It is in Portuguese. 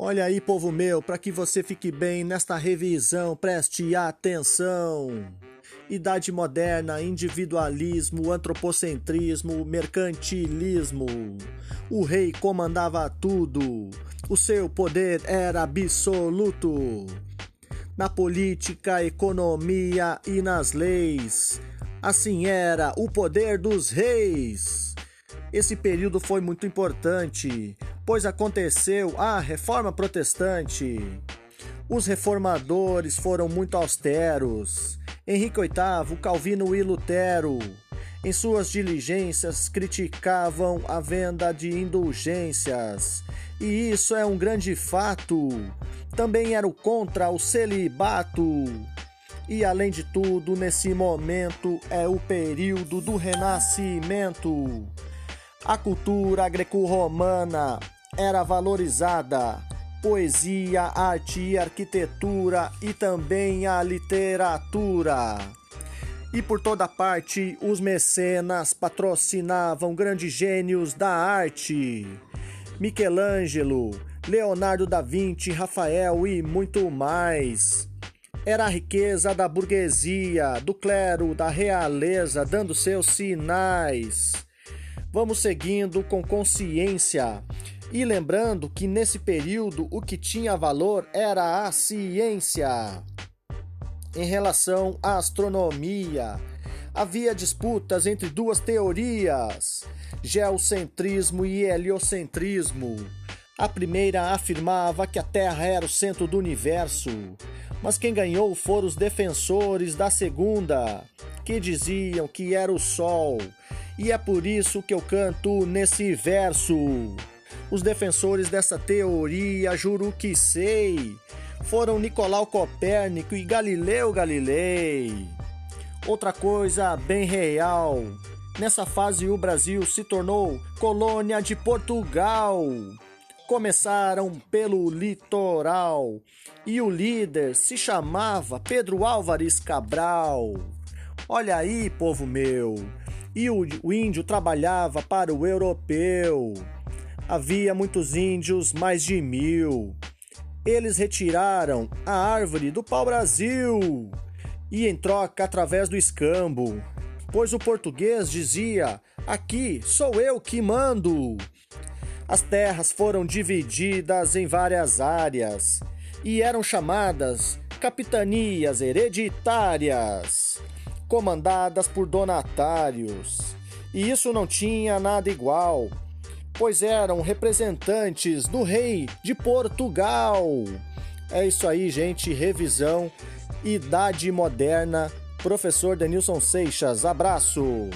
Olha aí, povo meu, para que você fique bem nesta revisão, preste atenção. Idade moderna, individualismo, antropocentrismo, mercantilismo. O rei comandava tudo. O seu poder era absoluto. Na política, economia e nas leis. Assim era o poder dos reis. Esse período foi muito importante pois aconteceu a Reforma Protestante. Os reformadores foram muito austeros. Henrique VIII, Calvino e Lutero, em suas diligências, criticavam a venda de indulgências. E isso é um grande fato. Também eram contra o celibato. E além de tudo, nesse momento é o período do Renascimento. A cultura greco-romana era valorizada poesia, arte arquitetura e também a literatura. E por toda parte, os mecenas patrocinavam grandes gênios da arte. Michelangelo, Leonardo da Vinci, Rafael e muito mais. Era a riqueza da burguesia, do clero, da realeza dando seus sinais. Vamos seguindo com consciência e lembrando que nesse período o que tinha valor era a ciência. Em relação à astronomia, havia disputas entre duas teorias, geocentrismo e heliocentrismo. A primeira afirmava que a Terra era o centro do universo, mas quem ganhou foram os defensores da segunda, que diziam que era o Sol. E é por isso que eu canto nesse verso. Os defensores dessa teoria, juro que sei, foram Nicolau Copérnico e Galileu Galilei. Outra coisa bem real, nessa fase o Brasil se tornou colônia de Portugal. Começaram pelo litoral e o líder se chamava Pedro Álvares Cabral. Olha aí, povo meu, e o índio trabalhava para o europeu. Havia muitos índios, mais de mil. Eles retiraram a árvore do pau-brasil e em troca através do escambo, pois o português dizia: aqui sou eu que mando. As terras foram divididas em várias áreas e eram chamadas capitanias hereditárias, comandadas por donatários. E isso não tinha nada igual pois eram representantes do rei de Portugal. É isso aí, gente. Revisão Idade Moderna. Professor Denilson Seixas. Abraço.